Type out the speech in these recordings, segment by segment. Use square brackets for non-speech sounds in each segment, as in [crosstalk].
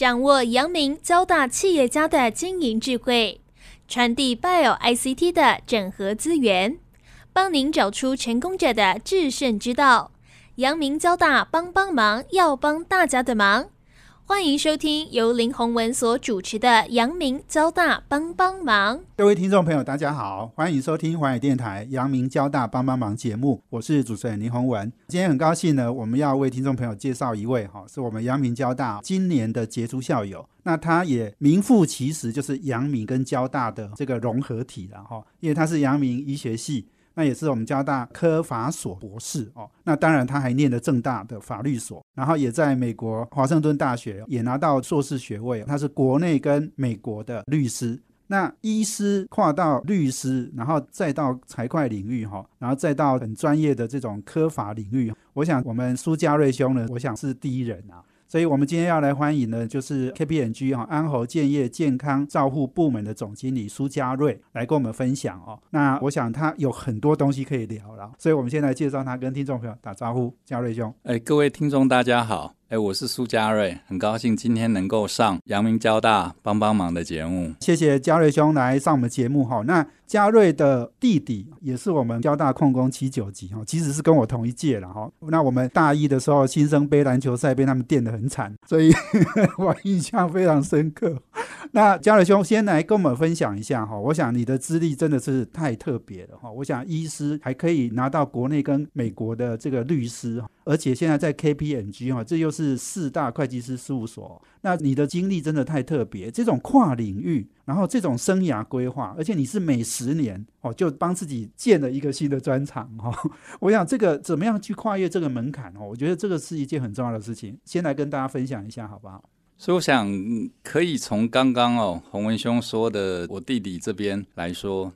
掌握阳明交大企业家的经营智慧，传递 Bio ICT 的整合资源，帮您找出成功者的制胜之道。阳明交大帮帮忙，要帮大家的忙。欢迎收听由林宏文所主持的《阳明交大帮帮忙》。各位听众朋友，大家好，欢迎收听华语电台《阳明交大帮帮忙》节目，我是主持人林宏文。今天很高兴呢，我们要为听众朋友介绍一位哈，是我们阳明交大今年的杰出校友。那他也名副其实，就是阳明跟交大的这个融合体了哈，因为他是阳明医学系。那也是我们交大科法所博士哦，那当然他还念了正大的法律所，然后也在美国华盛顿大学也拿到硕士学位，他是国内跟美国的律师。那医师跨到律师，然后再到财会领域哈，然后再到很专业的这种科法领域，我想我们苏家瑞兄呢，我想是第一人啊。所以，我们今天要来欢迎的，就是 KPMG 哈安侯建业健康照护部门的总经理苏家瑞来跟我们分享哦。那我想他有很多东西可以聊了，所以我们先来介绍他，跟听众朋友打招呼，嘉瑞兄。哎，各位听众大家好。哎，我是苏嘉瑞，很高兴今天能够上阳明交大帮帮忙的节目。谢谢嘉瑞兄来上我们节目哈。那嘉瑞的弟弟也是我们交大控工七九级哈，其实是跟我同一届了哈。那我们大一的时候新生杯篮球赛被他们垫得很惨，所以 [laughs] 我印象非常深刻。[laughs] 那嘉瑞兄先来跟我们分享一下哈，我想你的资历真的是太特别了哈。我想医师还可以拿到国内跟美国的这个律师。而且现在在 KPMG 哈，这又是四大会计师事务所。那你的经历真的太特别，这种跨领域，然后这种生涯规划，而且你是每十年哦就帮自己建了一个新的专长哈。[laughs] 我想这个怎么样去跨越这个门槛哦？我觉得这个是一件很重要的事情。先来跟大家分享一下好不好？所以我想可以从刚刚哦洪文兄说的我弟弟这边来说，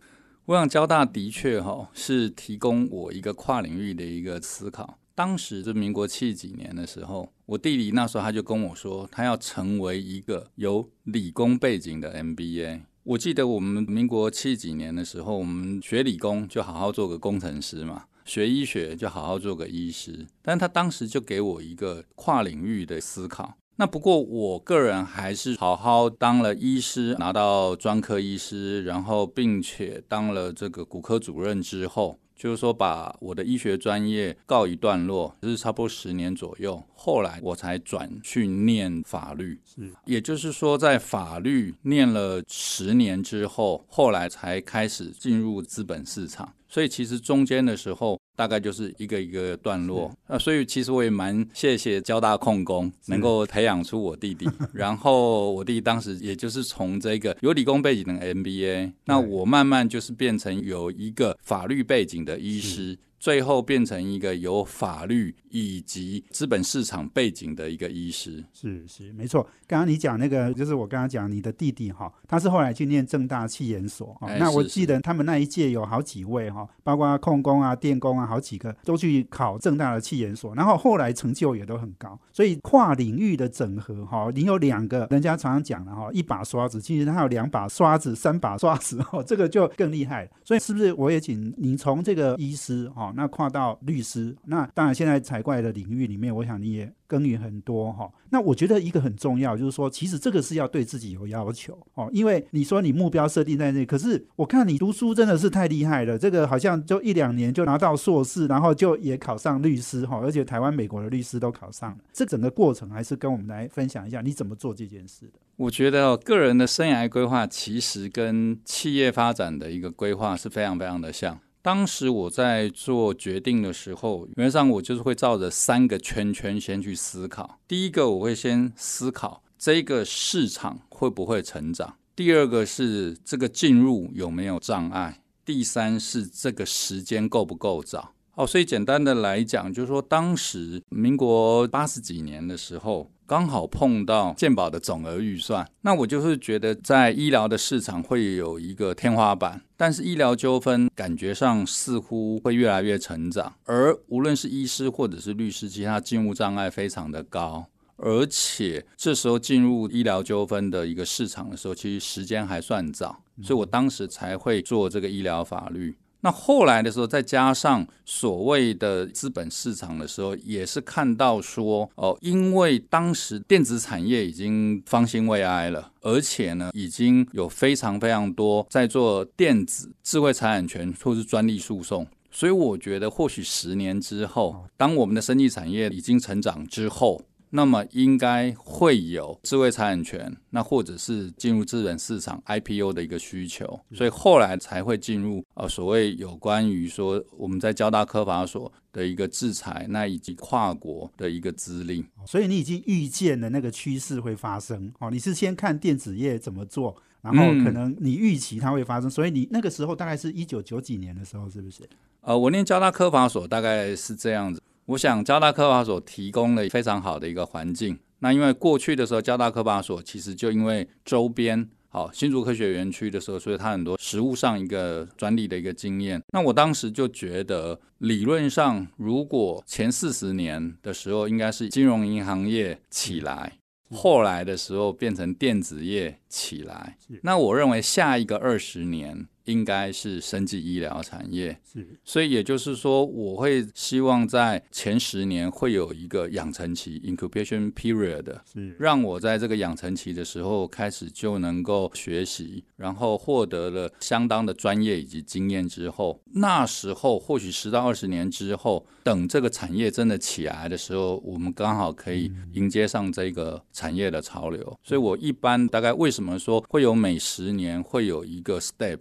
我想交大的确哈是提供我一个跨领域的一个思考。当时是民国七几年的时候，我弟弟那时候他就跟我说，他要成为一个有理工背景的 MBA。我记得我们民国七几年的时候，我们学理工就好好做个工程师嘛，学医学就好好做个医师。但他当时就给我一个跨领域的思考。那不过我个人还是好好当了医师，拿到专科医师，然后并且当了这个骨科主任之后。就是说，把我的医学专业告一段落，就是差不多十年左右。后来我才转去念法律，是，也就是说，在法律念了十年之后，后来才开始进入资本市场。所以其实中间的时候，大概就是一个一个段落啊。所以其实我也蛮谢谢交大控工能够培养出我弟弟，[laughs] 然后我弟弟当时也就是从这个有理工背景的 MBA，那我慢慢就是变成有一个法律背景的医师。最后变成一个有法律以及资本市场背景的一个医师，是是没错。刚刚你讲那个，就是我刚刚讲你的弟弟哈，他是后来去念正大气研所啊。那我记得他们那一届有好几位哈，包括控工啊、电工啊，好几个都去考正大的气研所，然后后来成就也都很高。所以跨领域的整合哈，你有两个人家常常讲的哈，一把刷子，其实他有两把刷子、三把刷子哦，这个就更厉害。所以是不是我也请你从这个医师哈？那跨到律师，那当然现在财会的领域里面，我想你也耕耘很多哈。那我觉得一个很重要，就是说，其实这个是要对自己有要求哦，因为你说你目标设定在那，可是我看你读书真的是太厉害了，这个好像就一两年就拿到硕士，然后就也考上律师哈，而且台湾、美国的律师都考上了。这整个过程还是跟我们来分享一下，你怎么做这件事的？我觉得个人的生涯规划其实跟企业发展的一个规划是非常非常的像。当时我在做决定的时候，原则上我就是会照着三个圈圈先去思考。第一个，我会先思考这个市场会不会成长；第二个是这个进入有没有障碍；第三是这个时间够不够早。哦，所以简单的来讲，就是说当时民国八十几年的时候。刚好碰到健保的总额预算，那我就是觉得在医疗的市场会有一个天花板，但是医疗纠纷感觉上似乎会越来越成长，而无论是医师或者是律师，其实他进入障碍非常的高，而且这时候进入医疗纠纷的一个市场的时候，其实时间还算早，所以我当时才会做这个医疗法律。那后来的时候，再加上所谓的资本市场的时候，也是看到说，哦，因为当时电子产业已经方兴未艾了，而且呢，已经有非常非常多在做电子智慧财产权或是专利诉讼，所以我觉得或许十年之后，当我们的生技产业已经成长之后。那么应该会有智慧财产权，那或者是进入资本市场 IPO 的一个需求，所以后来才会进入呃所谓有关于说我们在交大科法所的一个制裁，那以及跨国的一个资历。所以你已经预见了那个趋势会发生哦。你是先看电子业怎么做，然后可能你预期它会发生，所以你那个时候大概是一九九几年的时候，是不是？呃，我念交大科法所大概是这样子。我想交大科法所提供了非常好的一个环境。那因为过去的时候，交大科法所其实就因为周边好新竹科学园区的时候，所以它很多实物上一个专利的一个经验。那我当时就觉得，理论上如果前四十年的时候应该是金融银行业起来，后来的时候变成电子业起来，那我认为下一个二十年。应该是生技医疗产业，是，所以也就是说，我会希望在前十年会有一个养成期 （incubation period），是，让我在这个养成期的时候开始就能够学习，然后获得了相当的专业以及经验之后，那时候或许十到二十年之后，等这个产业真的起来的时候，我们刚好可以迎接上这个产业的潮流。所以我一般大概为什么说会有每十年会有一个 step？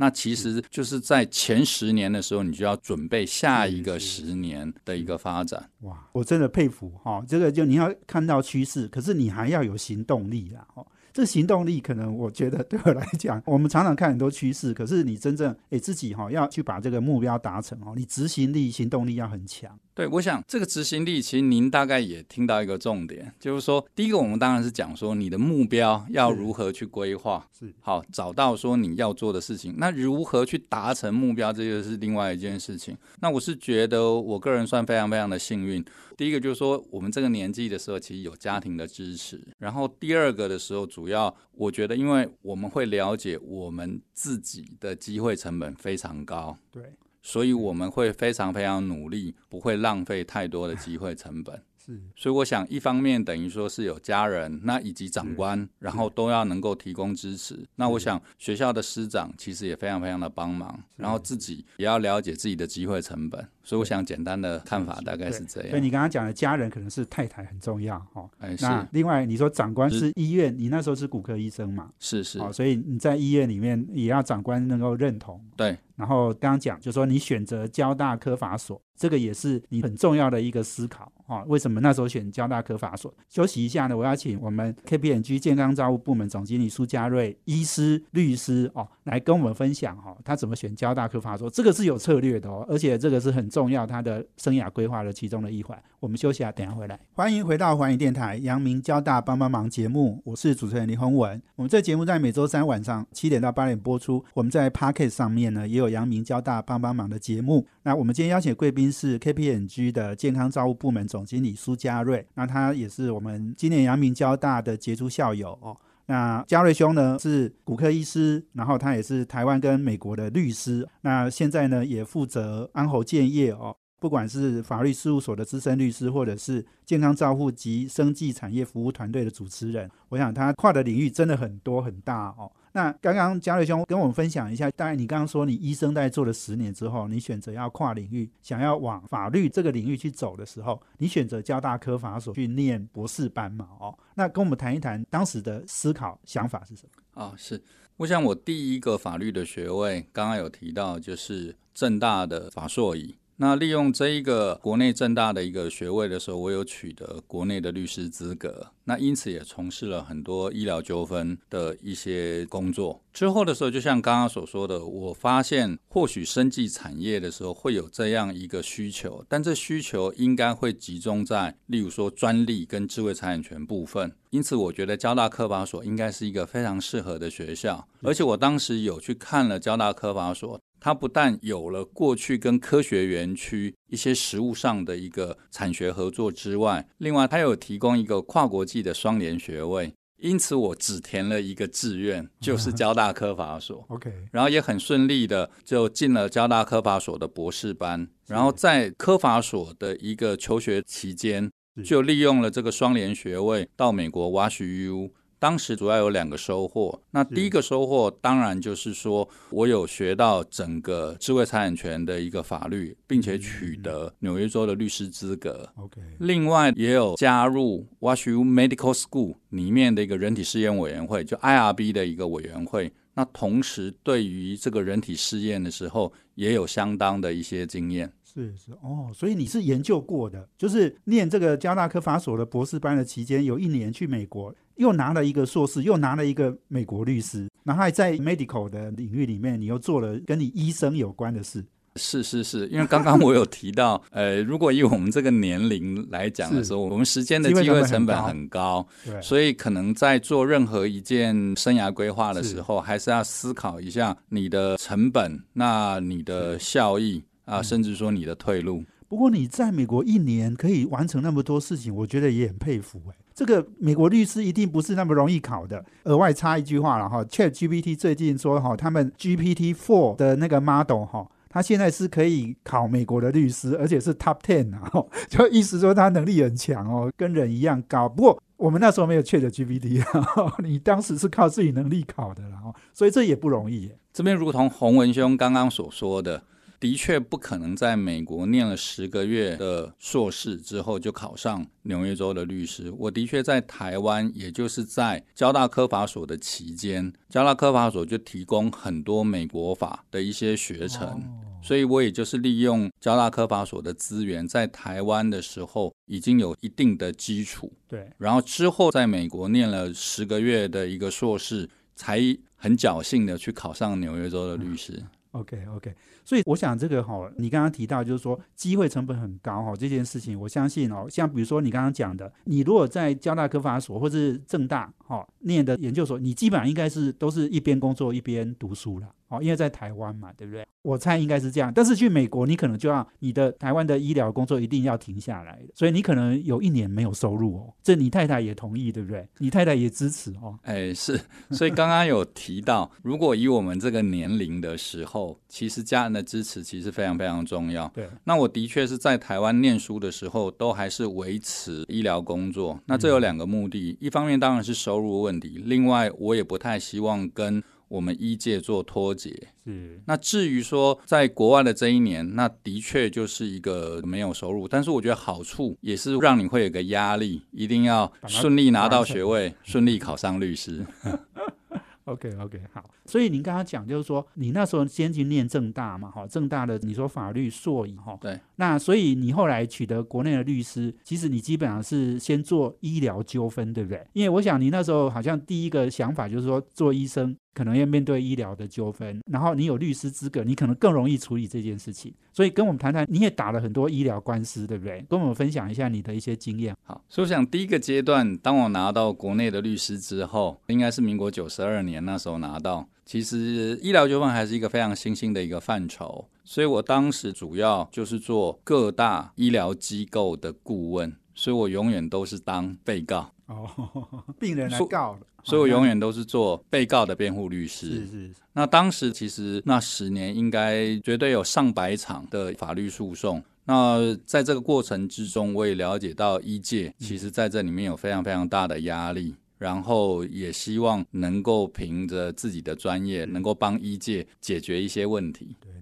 那其实就是在前十年的时候，你就要准备下一个十年的一个发展。哇，我真的佩服哈，这个就你要看到趋势，可是你还要有行动力啦。哦。这行动力可能我觉得对我来讲，我们常常看很多趋势，可是你真正诶自己哈要去把这个目标达成哦，你执行力、行动力要很强。对，我想这个执行力，其实您大概也听到一个重点，就是说，第一个我们当然是讲说你的目标要如何去规划，是好找到说你要做的事情，那如何去达成目标，这就是另外一件事情。那我是觉得我个人算非常非常的幸运。第一个就是说，我们这个年纪的时候，其实有家庭的支持。然后第二个的时候，主要我觉得，因为我们会了解我们自己的机会成本非常高，对，所以我们会非常非常努力，不会浪费太多的机会成本。是，所以我想，一方面等于说是有家人，那以及长官，然后都要能够提供支持。那我想学校的师长其实也非常非常的帮忙，然后自己也要了解自己的机会成本。所以我想简单的看法大概是这样。所以你刚刚讲的家人可能是太太很重要哈。哎，那另外你说长官是医院，你那时候是骨科医生嘛？是是。哦，所以你在医院里面也要长官能够认同。对。然后刚刚讲，就说你选择交大科法所，这个也是你很重要的一个思考啊。为什么那时候选交大科法所？休息一下呢，我要请我们 KPMG 健康照护部门总经理苏家瑞医师、律师哦，来跟我们分享哈，他怎么选交大科法所？这个是有策略的哦，而且这个是很重要，他的生涯规划的其中的一环。我们休息下，等下回来。欢迎回到环宇电台阳明交大帮帮忙节目，我是主持人李宏文。我们这节目在每周三晚上七点到八点播出。我们在 Pocket 上面呢，也有阳明交大帮帮忙的节目。那我们今天邀请贵宾是 KPNG 的健康照护部门总经理苏家瑞，那他也是我们今年阳明交大的杰出校友哦。那嘉瑞兄呢是骨科医师，然后他也是台湾跟美国的律师。那现在呢也负责安侯建业哦。不管是法律事务所的资深律师，或者是健康照护及生计产业服务团队的主持人，我想他跨的领域真的很多很大哦。那刚刚嘉瑞兄跟我们分享一下，当然你刚刚说你医生在做了十年之后，你选择要跨领域，想要往法律这个领域去走的时候，你选择交大科法所去念博士班嘛？哦，那跟我们谈一谈当时的思考想法是什么？啊，是，我想我第一个法律的学位，刚刚有提到就是正大的法硕乙。那利用这一个国内正大的一个学位的时候，我有取得国内的律师资格，那因此也从事了很多医疗纠纷的一些工作。之后的时候，就像刚刚所说的，我发现或许生技产业的时候会有这样一个需求，但这需求应该会集中在，例如说专利跟智慧财产权部分。因此，我觉得交大科法所应该是一个非常适合的学校，而且我当时有去看了交大科法所。它不但有了过去跟科学园区一些实物上的一个产学合作之外，另外它有提供一个跨国际的双联学位。因此我只填了一个志愿，就是 [laughs] 交大科法所。OK，然后也很顺利的就进了交大科法所的博士班，然后在科法所的一个求学期间，就利用了这个双联学位到美国 Wash U。当时主要有两个收获，那第一个收获当然就是说我有学到整个智慧财产权的一个法律，并且取得纽约州的律师资格。OK，另外也有加入 Wash U Medical School 里面的一个人体试验委员会，就 IRB 的一个委员会。那同时对于这个人体试验的时候，也有相当的一些经验。是是哦，所以你是研究过的，就是念这个交大科法所的博士班的期间，有一年去美国，又拿了一个硕士，又拿了一个美国律师，然后还在 medical 的领域里面，你又做了跟你医生有关的事。是是是，因为刚刚我有提到，[laughs] 呃，如果以我们这个年龄来讲的时候，我们时间的机会成本很高，对，所以可能在做任何一件生涯规划的时候，还是要思考一下你的成本，那你的效益啊，甚至说你的退路。不过你在美国一年可以完成那么多事情，我觉得也很佩服哎。这个美国律师一定不是那么容易考的。额外插一句话了哈，Chat GPT 最近说哈，他们 GPT Four 的那个 model 哈。他现在是可以考美国的律师，而且是 Top Ten 啊，[laughs] 就意思说他能力很强哦，跟人一样高。不过我们那时候没有 Chat GPT 啊，[laughs] 你当时是靠自己能力考的啦，所以这也不容易耶。这边如同洪文兄刚刚所说的。的确不可能在美国念了十个月的硕士之后就考上纽约州的律师。我的确在台湾，也就是在交大科法所的期间，交大科法所就提供很多美国法的一些学程，哦所以我也就是利用交大科法所的资源，在台湾的时候已经有一定的基础，对，然后之后在美国念了十个月的一个硕士，才很侥幸的去考上纽约州的律师。OK OK，所以我想这个哈，你刚刚提到就是说机会成本很高哈，这件事情我相信哦，像比如说你刚刚讲的，你如果在交大科法所或是正大哈念的研究所，你基本上应该是都是一边工作一边读书了哦，因为在台湾嘛，对不对？我猜应该是这样，但是去美国你可能就要你的台湾的医疗工作一定要停下来，所以你可能有一年没有收入哦，这你太太也同意对不对？你太太也支持哦，哎，是，所以刚刚有提到，如果以我们这个年龄的时候，其实家人的支持其实非常非常重要。对，那我的确是在台湾念书的时候，都还是维持医疗工作。那这有两个目的，一方面当然是收入问题，另外我也不太希望跟我们医界做脱节。是那至于说在国外的这一年，那的确就是一个没有收入，但是我觉得好处也是让你会有个压力，一定要顺利拿到学位，顺利考上律师。[laughs] OK OK 好，所以您刚刚讲就是说，你那时候先去念正大嘛，哈，正大的你说法律硕以哈，对，那所以你后来取得国内的律师，其实你基本上是先做医疗纠纷，对不对？因为我想你那时候好像第一个想法就是说，做医生可能要面对医疗的纠纷，然后你有律师资格，你可能更容易处理这件事情。所以跟我们谈谈，你也打了很多医疗官司，对不对？跟我们分享一下你的一些经验。好，所以我想第一个阶段，当我拿到国内的律师之后，应该是民国九十二年那时候拿到。其实医疗纠纷还是一个非常新兴的一个范畴，所以我当时主要就是做各大医疗机构的顾问，所以我永远都是当被告，哦，[laughs] 病人来告了，所以我永远远都是做被告的辩护律师。是是那当时其实那十年应该绝对有上百场的法律诉讼。那在这个过程之中，我也了解到医界其实在这里面有非常非常大的压力，然后也希望能够凭着自己的专业，能够帮医界解决一些问题。对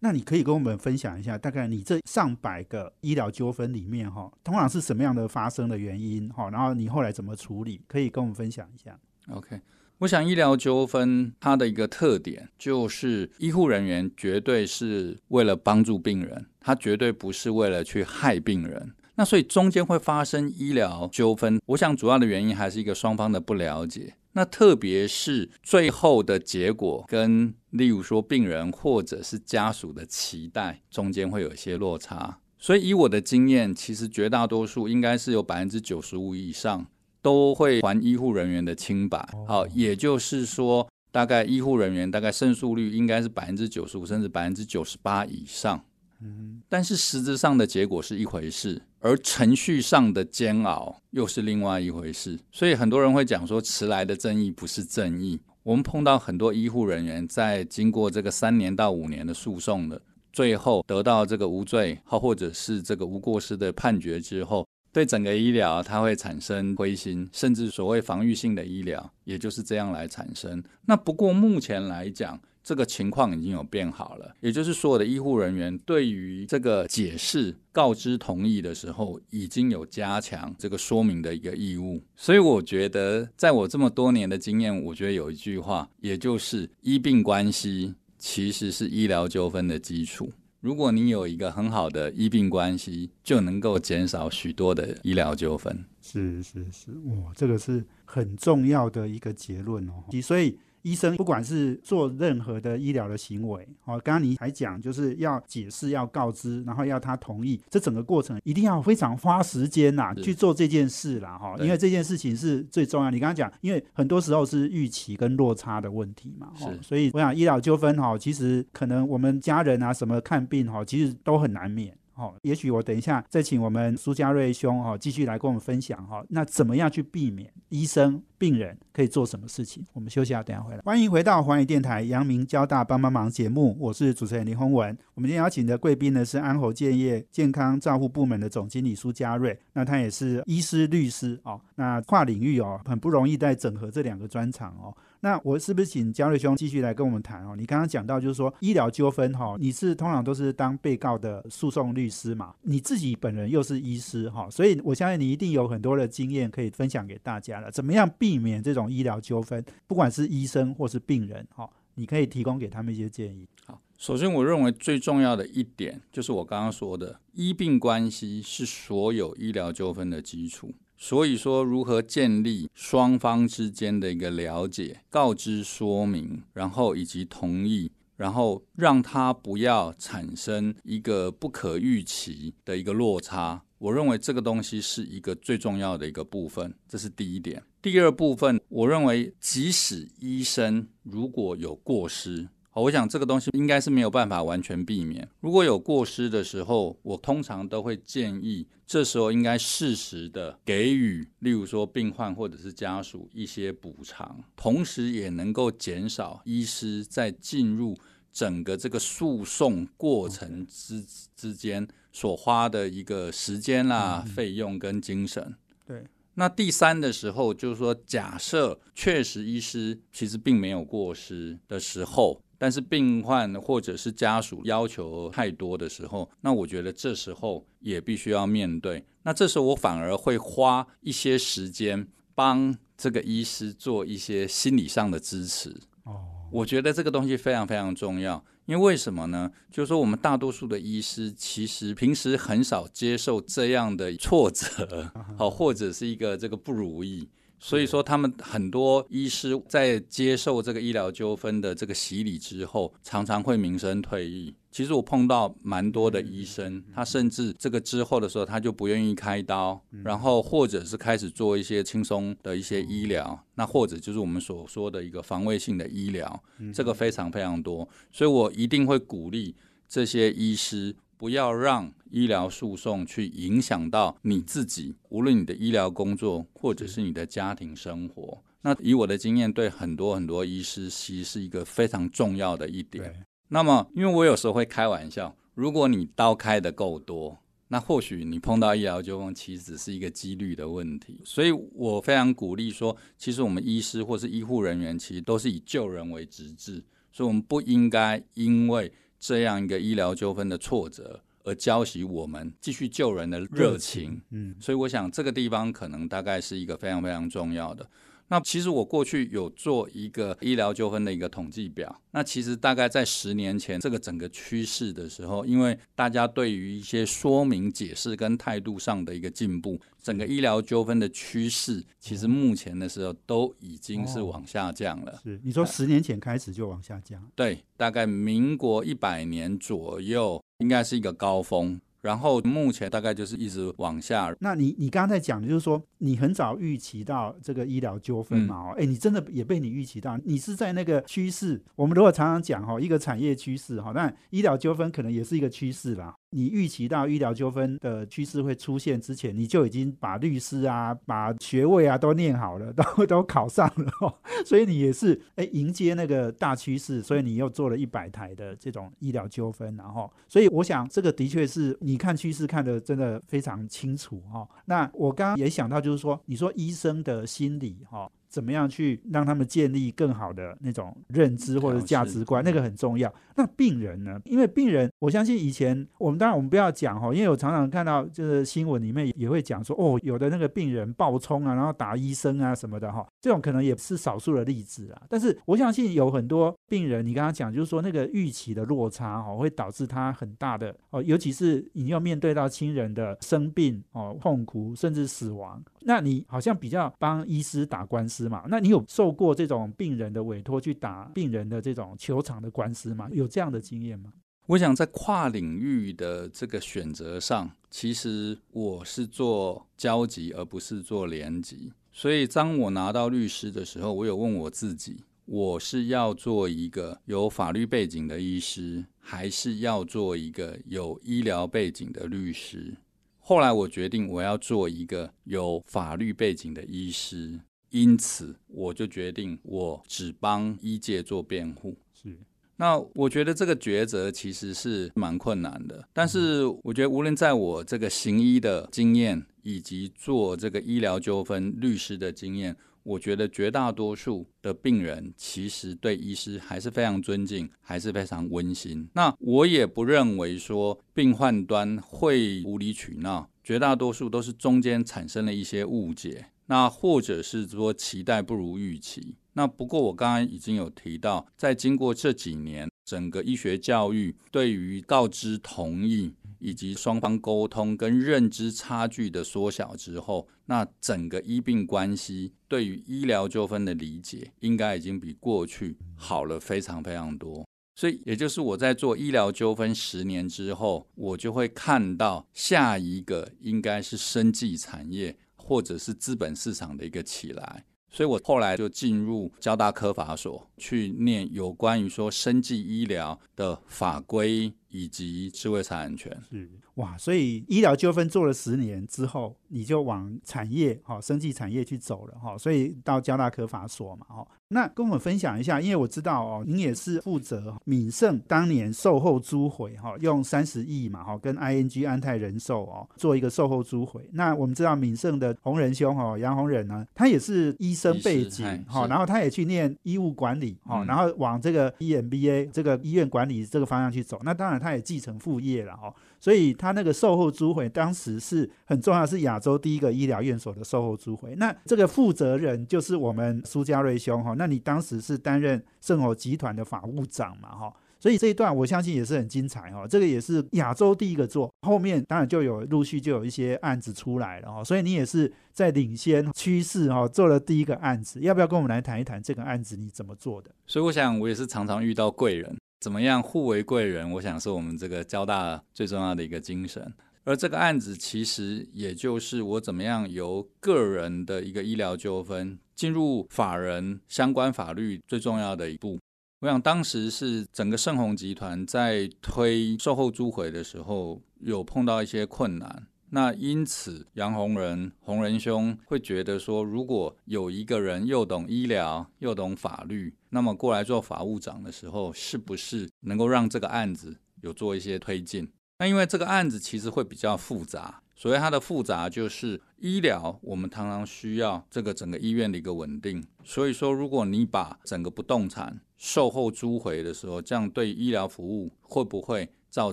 那你可以跟我们分享一下，大概你这上百个医疗纠纷里面哈，通常是什么样的发生的原因哈？然后你后来怎么处理？可以跟我们分享一下。OK，我想医疗纠纷它的一个特点就是医护人员绝对是为了帮助病人，他绝对不是为了去害病人。那所以中间会发生医疗纠纷，我想主要的原因还是一个双方的不了解。那特别是最后的结果跟例如说病人或者是家属的期待中间会有一些落差。所以以我的经验，其实绝大多数应该是有百分之九十五以上都会还医护人员的清白。好，也就是说，大概医护人员大概胜诉率应该是百分之九十五甚至百分之九十八以上。嗯，但是实质上的结果是一回事，而程序上的煎熬又是另外一回事。所以很多人会讲说，迟来的正义不是正义。我们碰到很多医护人员在经过这个三年到五年的诉讼的，最后得到这个无罪或或者是这个无过失的判决之后。对整个医疗，它会产生灰心，甚至所谓防御性的医疗，也就是这样来产生。那不过目前来讲，这个情况已经有变好了，也就是所有的医护人员对于这个解释、告知同意的时候，已经有加强这个说明的一个义务。所以我觉得，在我这么多年的经验，我觉得有一句话，也就是医病关系其实是医疗纠纷的基础。如果你有一个很好的医病关系，就能够减少许多的医疗纠纷。是是是，哇，这个是很重要的一个结论哦。所以。医生不管是做任何的医疗的行为，哦，刚刚你还讲就是要解释、要告知，然后要他同意，这整个过程一定要非常花时间呐去做这件事啦，哈，因为这件事情是最重要。你刚刚讲，因为很多时候是预期跟落差的问题嘛，是，所以我想医疗纠纷哈，其实可能我们家人啊什么看病哈，其实都很难免。哦，也许我等一下再请我们苏家瑞兄哈继续来跟我们分享哈，那怎么样去避免医生病人可以做什么事情？我们休息下，等下回来。欢迎回到环宇电台阳明交大帮帮忙节目，我是主持人林宏文。我们今天邀请的贵宾呢是安侯建业健康照护部门的总经理苏家瑞，那他也是医师律师哦，那跨领域哦很不容易在整合这两个专长哦。那我是不是请嘉瑞兄继续来跟我们谈哦？你刚刚讲到就是说医疗纠纷哈，你是通常都是当被告的诉讼律师嘛？你自己本人又是医师哈，所以我相信你一定有很多的经验可以分享给大家了。怎么样避免这种医疗纠纷？不管是医生或是病人哈，你可以提供给他们一些建议。好，首先我认为最重要的一点就是我刚刚说的医病关系是所有医疗纠纷的基础。所以说，如何建立双方之间的一个了解、告知、说明，然后以及同意，然后让他不要产生一个不可预期的一个落差，我认为这个东西是一个最重要的一个部分，这是第一点。第二部分，我认为即使医生如果有过失。我想这个东西应该是没有办法完全避免。如果有过失的时候，我通常都会建议，这时候应该适时的给予，例如说病患或者是家属一些补偿，同时也能够减少医师在进入整个这个诉讼过程之之间所花的一个时间啦、费用跟精神。对。那第三的时候，就是说，假设确实医师其实并没有过失的时候。但是病患或者是家属要求太多的时候，那我觉得这时候也必须要面对。那这时候我反而会花一些时间帮这个医师做一些心理上的支持。哦，我觉得这个东西非常非常重要。因为为什么呢？就是说我们大多数的医师其实平时很少接受这样的挫折，[laughs] 好或者是一个这个不如意。所以说，他们很多医师在接受这个医疗纠纷的这个洗礼之后，常常会名声退役。其实我碰到蛮多的医生，他甚至这个之后的时候，他就不愿意开刀，然后或者是开始做一些轻松的一些医疗，那或者就是我们所说的一个防卫性的医疗，这个非常非常多。所以我一定会鼓励这些医师。不要让医疗诉讼去影响到你自己，无论你的医疗工作或者是你的家庭生活。那以我的经验，对很多很多医师，其实是一个非常重要的一点。那么，因为我有时候会开玩笑，如果你刀开的够多，那或许你碰到医疗纠纷，其实只是一个几率的问题。所以我非常鼓励说，其实我们医师或是医护人员，其实都是以救人为直至，所以我们不应该因为。这样一个医疗纠纷的挫折，而浇熄我们继续救人的热情。嗯，所以我想这个地方可能大概是一个非常非常重要的。那其实我过去有做一个医疗纠纷的一个统计表。那其实大概在十年前这个整个趋势的时候，因为大家对于一些说明、解释跟态度上的一个进步，整个医疗纠纷的趋势，其实目前的时候都已经是往下降了。是你说十年前开始就往下降？对，大概民国一百年左右，应该是一个高峰。然后目前大概就是一直往下。那你你刚刚在讲的就是说，你很早预期到这个医疗纠纷嘛？哦，哎，你真的也被你预期到，你是在那个趋势。我们如果常常讲哈，一个产业趋势哈，但医疗纠纷可能也是一个趋势啦。你预期到医疗纠纷的趋势会出现之前，你就已经把律师啊、把学位啊都念好了，[laughs] 都都考上了，所以你也是哎迎接那个大趋势，所以你又做了一百台的这种医疗纠纷，然后，所以我想这个的确是你看趋势看的真的非常清楚哈。那我刚刚也想到，就是说，你说医生的心理哈。怎么样去让他们建立更好的那种认知或者价值观，那个很重要。那病人呢？因为病人，我相信以前我们当然我们不要讲哈，因为我常常看到就是新闻里面也会讲说，哦，有的那个病人暴冲啊，然后打医生啊什么的哈，这种可能也是少数的例子啊。但是我相信有很多病人，你刚刚讲就是说那个预期的落差哦，会导致他很大的哦，尤其是你要面对到亲人的生病哦、痛苦甚至死亡，那你好像比较帮医师打官司。嘛？那你有受过这种病人的委托去打病人的这种球场的官司吗？有这样的经验吗？我想在跨领域的这个选择上，其实我是做交集而不是做连级。所以当我拿到律师的时候，我有问我自己：我是要做一个有法律背景的医师，还是要做一个有医疗背景的律师？后来我决定我要做一个有法律背景的医师。因此，我就决定我只帮医界做辩护。是，那我觉得这个抉择其实是蛮困难的。但是，我觉得无论在我这个行医的经验，以及做这个医疗纠纷律师的经验，我觉得绝大多数的病人其实对医师还是非常尊敬，还是非常温馨。那我也不认为说病患端会无理取闹，绝大多数都是中间产生了一些误解。那或者是说期待不如预期。那不过我刚刚已经有提到，在经过这几年整个医学教育对于告知同意以及双方沟通跟认知差距的缩小之后，那整个医病关系对于医疗纠纷的理解，应该已经比过去好了非常非常多。所以也就是我在做医疗纠纷十年之后，我就会看到下一个应该是生技产业。或者是资本市场的一个起来，所以我后来就进入交大科法所去念有关于说生技医疗的法规以及智慧财产权。是哇，所以医疗纠纷做了十年之后，你就往产业哈，生技产业去走了哈，所以到交大科法所嘛哈。那跟我们分享一下，因为我知道哦，您也是负责敏盛当年售后租回哈，用三十亿嘛哈，跟 ING 安泰人寿哦做一个售后租回。那我们知道敏盛的洪仁兄哈，杨洪仁呢，他也是医生背景哈，然后他也去念医务管理哈，然后往这个 EMBA 这个医院管理这个方向去走。那当然他也继承父业了哈，所以他那个售后租回当时是很重要，是亚洲第一个医疗院所的售后租回。那这个负责人就是我们苏家瑞兄哈。那你当时是担任盛火集团的法务长嘛？哈，所以这一段我相信也是很精彩哈。这个也是亚洲第一个做，后面当然就有陆续就有一些案子出来了哈。所以你也是在领先趋势哈，做了第一个案子。要不要跟我们来谈一谈这个案子你怎么做的？所以我想我也是常常遇到贵人，怎么样互为贵人？我想是我们这个交大最重要的一个精神。而这个案子其实也就是我怎么样由个人的一个医疗纠纷进入法人相关法律最重要的一步。我想当时是整个盛虹集团在推售后租回的时候有碰到一些困难，那因此杨洪仁洪仁兄会觉得说，如果有一个人又懂医疗又懂法律，那么过来做法务长的时候，是不是能够让这个案子有做一些推进？那因为这个案子其实会比较复杂，所以它的复杂就是医疗，我们常常需要这个整个医院的一个稳定。所以说，如果你把整个不动产售后租回的时候，这样对医疗服务会不会造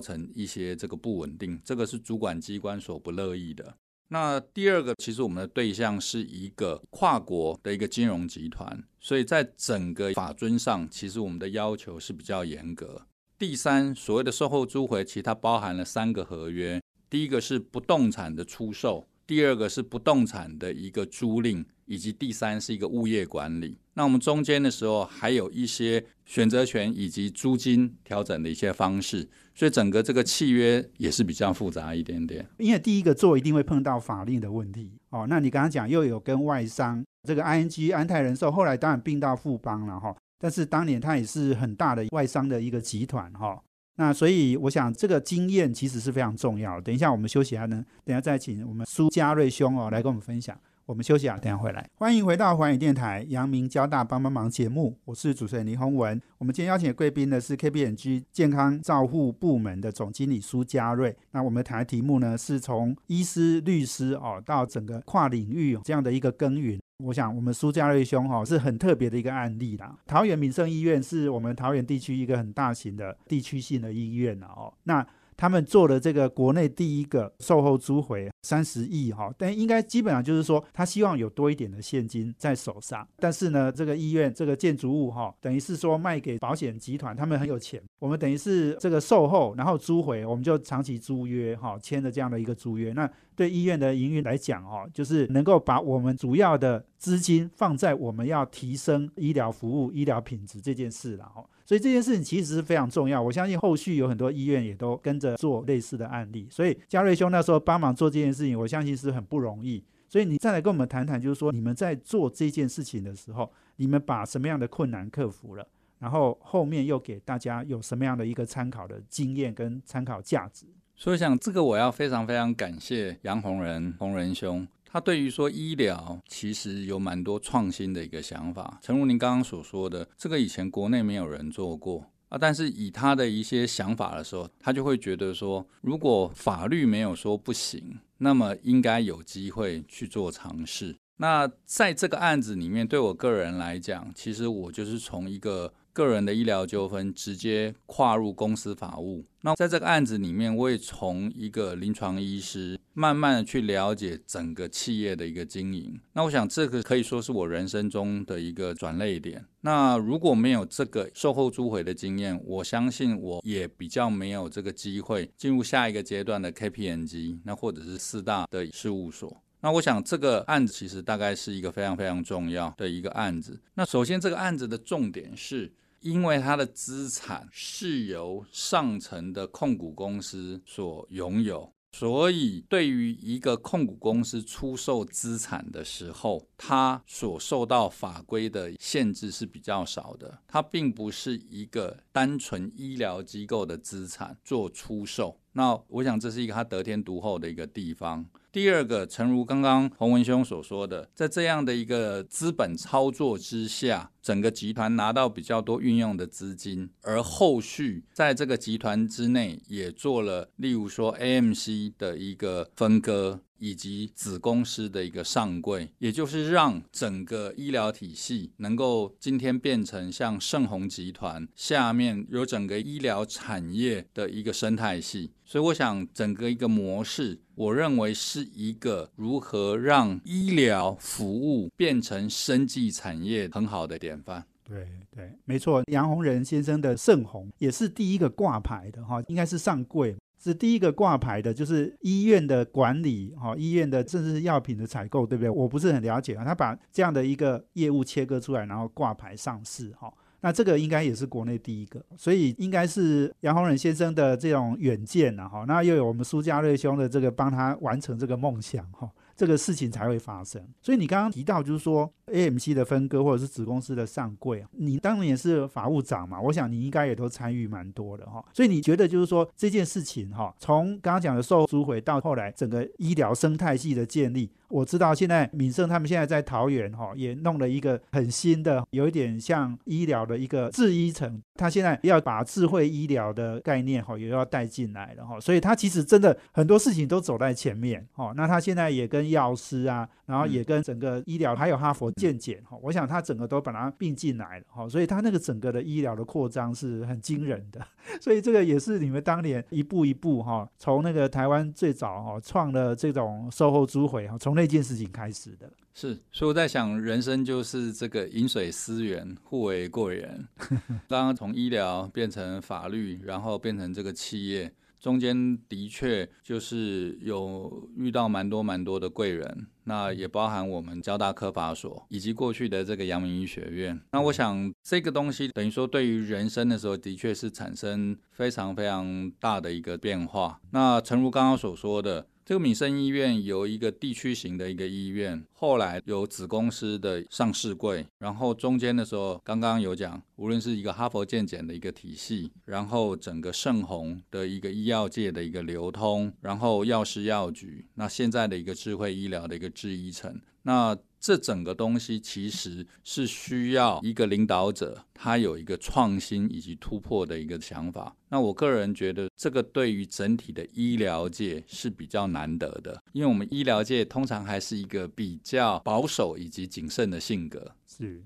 成一些这个不稳定？这个是主管机关所不乐意的。那第二个，其实我们的对象是一个跨国的一个金融集团，所以在整个法尊上，其实我们的要求是比较严格。第三，所谓的售后租回，其实它包含了三个合约。第一个是不动产的出售，第二个是不动产的一个租赁，以及第三是一个物业管理。那我们中间的时候还有一些选择权以及租金调整的一些方式，所以整个这个契约也是比较复杂一点点。因为第一个做一定会碰到法令的问题哦。那你刚刚讲又有跟外商这个 ING 安泰人寿，后来当然并到富邦了哈。但是当年它也是很大的外商的一个集团哈，那所以我想这个经验其实是非常重要。等一下我们休息一下呢，等下再请我们苏家瑞兄哦来跟我们分享。我们休息啊，等下回来。欢迎回到环宇电台阳明交大帮帮忙节目，我是主持人林宏文。我们今天邀请的贵宾呢是 KPMG 健康照护部门的总经理苏家瑞。那我们谈的题目呢是从医师、律师哦到整个跨领域这样的一个耕耘。我想我们苏家瑞兄哈是很特别的一个案例啦。桃园民生医院是我们桃园地区一个很大型的地区性的医院了哦。那他们做了这个国内第一个售后租回三十亿哈，但应该基本上就是说，他希望有多一点的现金在手上。但是呢，这个医院这个建筑物哈，等于是说卖给保险集团，他们很有钱。我们等于是这个售后，然后租回，我们就长期租约哈，签的这样的一个租约。那对医院的营运来讲哈，就是能够把我们主要的资金放在我们要提升医疗服务、医疗品质这件事了哈。所以这件事情其实是非常重要，我相信后续有很多医院也都跟着做类似的案例。所以嘉瑞兄那时候帮忙做这件事情，我相信是很不容易。所以你再来跟我们谈谈，就是说你们在做这件事情的时候，你们把什么样的困难克服了，然后后面又给大家有什么样的一个参考的经验跟参考价值。所以想这个我要非常非常感谢杨红仁红仁兄。他对于说医疗其实有蛮多创新的一个想法，诚如您刚刚所说的，这个以前国内没有人做过啊。但是以他的一些想法的时候，他就会觉得说，如果法律没有说不行，那么应该有机会去做尝试。那在这个案子里面，对我个人来讲，其实我就是从一个。个人的医疗纠纷直接跨入公司法务，那在这个案子里面，我也从一个临床医师慢慢的去了解整个企业的一个经营。那我想这个可以说是我人生中的一个转泪点。那如果没有这个售后租回的经验，我相信我也比较没有这个机会进入下一个阶段的 KPMG，那或者是四大的事务所。那我想这个案子其实大概是一个非常非常重要的一个案子。那首先这个案子的重点是。因为它的资产是由上层的控股公司所拥有，所以对于一个控股公司出售资产的时候，它所受到法规的限制是比较少的。它并不是一个单纯医疗机构的资产做出售。那我想这是一个它得天独厚的一个地方。第二个，诚如刚刚洪文兄所说的，在这样的一个资本操作之下，整个集团拿到比较多运用的资金，而后续在这个集团之内也做了，例如说 AMC 的一个分割。以及子公司的一个上柜，也就是让整个医疗体系能够今天变成像盛虹集团下面有整个医疗产业的一个生态系。所以，我想整个一个模式，我认为是一个如何让医疗服务变成生计产业很好的点对对，没错，杨洪仁先生的盛虹也是第一个挂牌的哈，应该是上柜。是第一个挂牌的，就是医院的管理，哈，医院的甚至是药品的采购，对不对？我不是很了解啊。他把这样的一个业务切割出来，然后挂牌上市，哈，那这个应该也是国内第一个，所以应该是杨洪仁先生的这种远见呐，哈，那又有我们苏家瑞兄的这个帮他完成这个梦想，哈，这个事情才会发生。所以你刚刚提到就是说。AMC 的分割或者是子公司的上柜啊，你当年也是法务长嘛，我想你应该也都参与蛮多的哈。所以你觉得就是说这件事情哈，从刚刚讲的受租回到后来整个医疗生态系的建立，我知道现在敏盛他们现在在桃园哈也弄了一个很新的，有一点像医疗的一个智医城，他现在要把智慧医疗的概念哈也要带进来了哈，所以他其实真的很多事情都走在前面哈。那他现在也跟药师啊，然后也跟整个医疗还有哈佛。渐渐哈，我想它整个都把它并进来了哈，所以它那个整个的医疗的扩张是很惊人的，[laughs] 所以这个也是你们当年一步一步哈，从那个台湾最早哈创了这种售后租回哈，从那件事情开始的。是，所以我在想，人生就是这个饮水思源，互为贵人。[laughs] 刚刚从医疗变成法律，然后变成这个企业。中间的确就是有遇到蛮多蛮多的贵人，那也包含我们交大科法所以及过去的这个阳明医学院。那我想这个东西等于说对于人生的时候，的确是产生非常非常大的一个变化。那诚如刚刚所说的。这个民生医院有一个地区型的一个医院，后来有子公司的上市柜，然后中间的时候刚刚有讲，无论是一个哈佛健检的一个体系，然后整个盛虹的一个医药界的一个流通，然后药师药局，那现在的一个智慧医疗的一个制医城，那。这整个东西其实是需要一个领导者，他有一个创新以及突破的一个想法。那我个人觉得，这个对于整体的医疗界是比较难得的，因为我们医疗界通常还是一个比较保守以及谨慎的性格。是。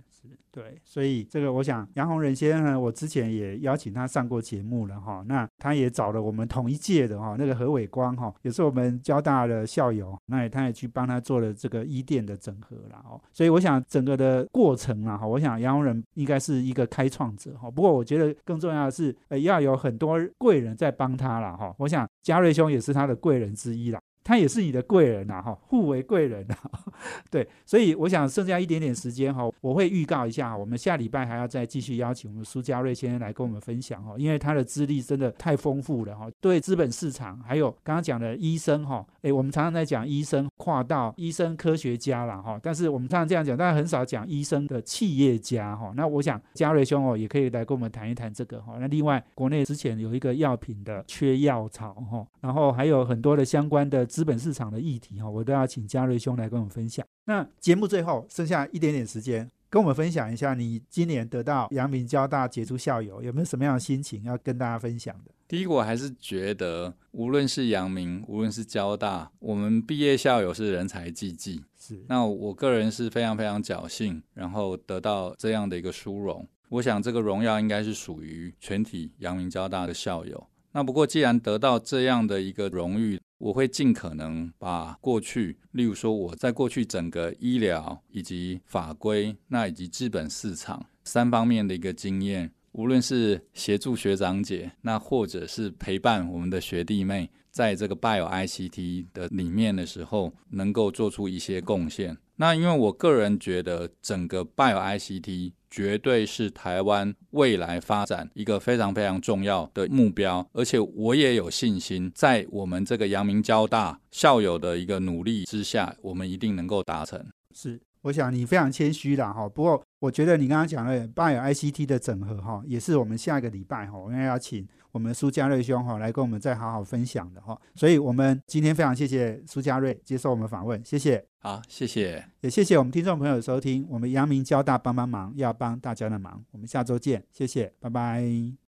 对，所以这个我想杨洪仁先生，我之前也邀请他上过节目了哈。那他也找了我们同一届的哈，那个何伟光哈，也是我们交大的校友，那他也去帮他做了这个医电的整合了哦。所以我想整个的过程啊哈，我想杨洪仁应该是一个开创者哈。不过我觉得更重要的是，呃，要有很多贵人在帮他了哈。我想嘉瑞兄也是他的贵人之一啦。他也是你的贵人呐，哈，互为贵人呐，[laughs] 对，所以我想剩下一点点时间哈，我会预告一下，我们下礼拜还要再继续邀请我们苏家瑞先生来跟我们分享哈，因为他的资历真的太丰富了哈，对资本市场还有刚刚讲的医生哈，诶，我们常常在讲医生跨到医生科学家了哈，但是我们常常这样讲，但是很少讲医生的企业家哈，那我想嘉瑞兄哦也可以来跟我们谈一谈这个哈，那另外国内之前有一个药品的缺药潮哈，然后还有很多的相关的。资本市场的议题哈，我都要请嘉瑞兄来跟我们分享。那节目最后剩下一点点时间，跟我们分享一下你今年得到阳明交大杰出校友，有没有什么样的心情要跟大家分享的？第一个，我还是觉得，无论是阳明，无论是交大，我们毕业校友是人才济济。是，那我个人是非常非常侥幸，然后得到这样的一个殊荣。我想这个荣耀应该是属于全体阳明交大的校友。那不过，既然得到这样的一个荣誉，我会尽可能把过去，例如说我在过去整个医疗以及法规，那以及资本市场三方面的一个经验，无论是协助学长姐，那或者是陪伴我们的学弟妹，在这个 Bio ICT 的里面的时候，能够做出一些贡献。那因为我个人觉得，整个 Bio ICT 绝对是台湾未来发展一个非常非常重要的目标，而且我也有信心，在我们这个阳明交大校友的一个努力之下，我们一定能够达成。是，我想你非常谦虚啦，哈。不过我觉得你刚刚讲的 Bio ICT 的整合，哈，也是我们下一个礼拜，哈，我们要请。我们苏家瑞兄哈来跟我们再好好分享的哈，所以我们今天非常谢谢苏家瑞接受我们访问，谢谢。好，谢谢，也谢谢我们听众朋友的收听。我们阳明交大帮帮忙，要帮大家的忙。我们下周见，谢谢，拜拜。